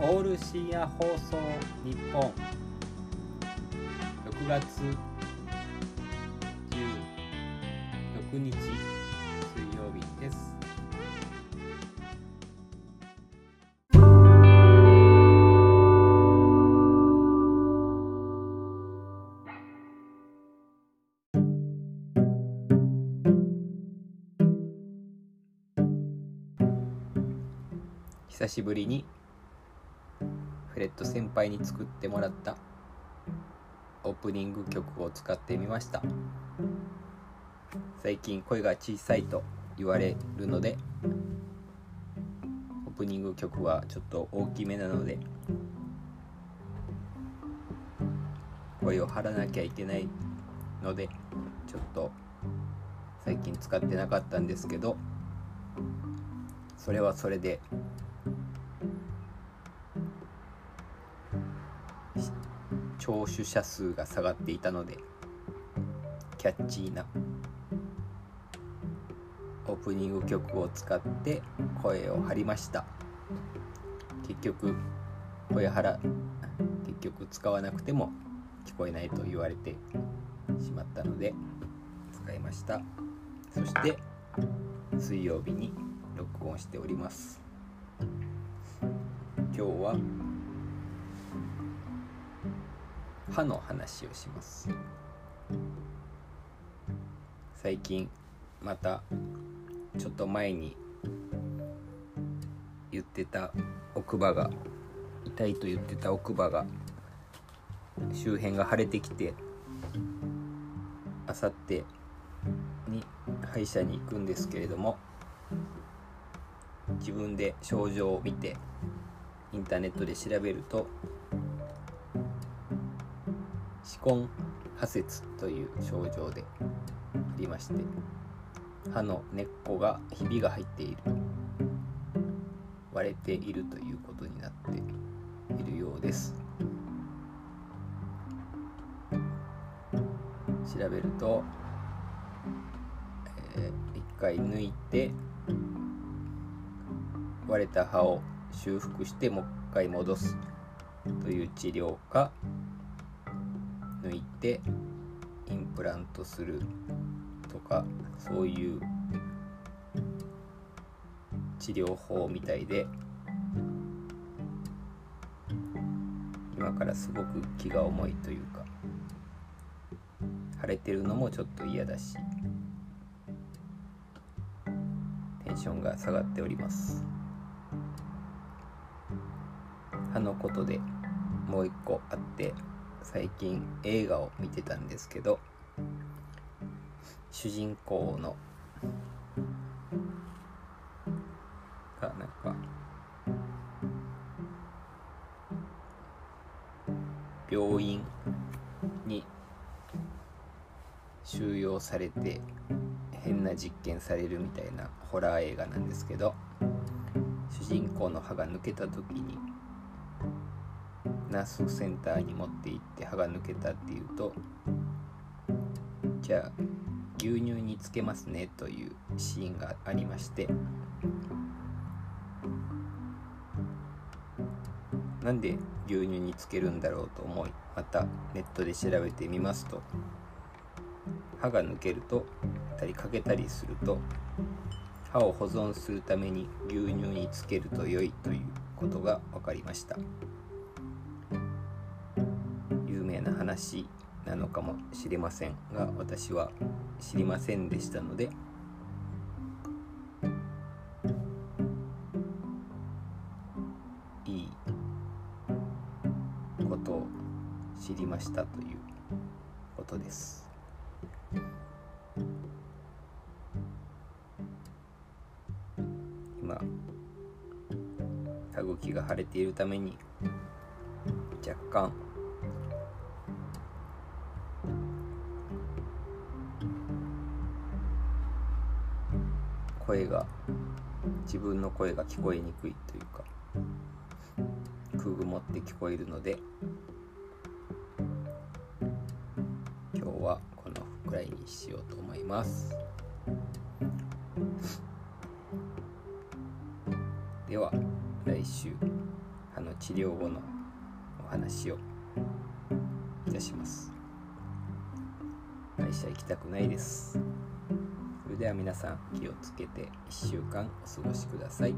オール深夜放送日本。6月16日水曜日です。久しぶりにフレット先輩に作ってもらったオープニング曲を使ってみました。最近声が小さいと言われるのでオープニング曲はちょっと大きめなので声を張らなきゃいけないのでちょっと最近使ってなかったんですけどそれはそれで聴取者数が下がっていたのでキャッチーなオープニング曲を使って声を張りました。結局声張ら結局使わなくても聞こえないと言われてしまったので使いました。そして水曜日に録音しております。今日は歯の話をします。最近またちょっと前に言ってた奥歯が痛いと言ってた奥歯が周辺が腫れてきてあさってに歯医者に行くんですけれども自分で症状を見てインターネットで調べると歯根破切という症状でありまして歯の根っこがひびが入っている割れているということになっているようです。調べると、えー、1回抜いて割れた歯を修復してもう一回戻すという治療か抜いてインプラントするとかそういう治療法みたいで今からすごく気が重いというか腫れてるのもちょっと嫌だしテンションが下がっております。歯のことでもう一個あって最近映画を見てたんですけど主人公のがなんか病院に収容されて変な実験されるみたいなホラー映画なんですけど主人公の歯が抜けた時にナースセンターに持って行って歯が抜けたっていうとじゃあ牛乳につけますねというシーンがありましてなんで牛乳につけるんだろうと思いまたネットで調べてみますと歯が抜けるとたりかけたりすると歯を保存するために牛乳につけると良いということが分かりました。な話なのかもしれませんが私は知りませんでしたのでいいことを知りましたということです。今歯茎が腫れているために若干声が自分の声が聞こえにくいというか空曇って聞こえるので今日はこのくらいにしようと思います。では来週歯の治療後のお話をいたします。会社行きたくないです。れでは皆さん気をつけて1週間お過ごしください。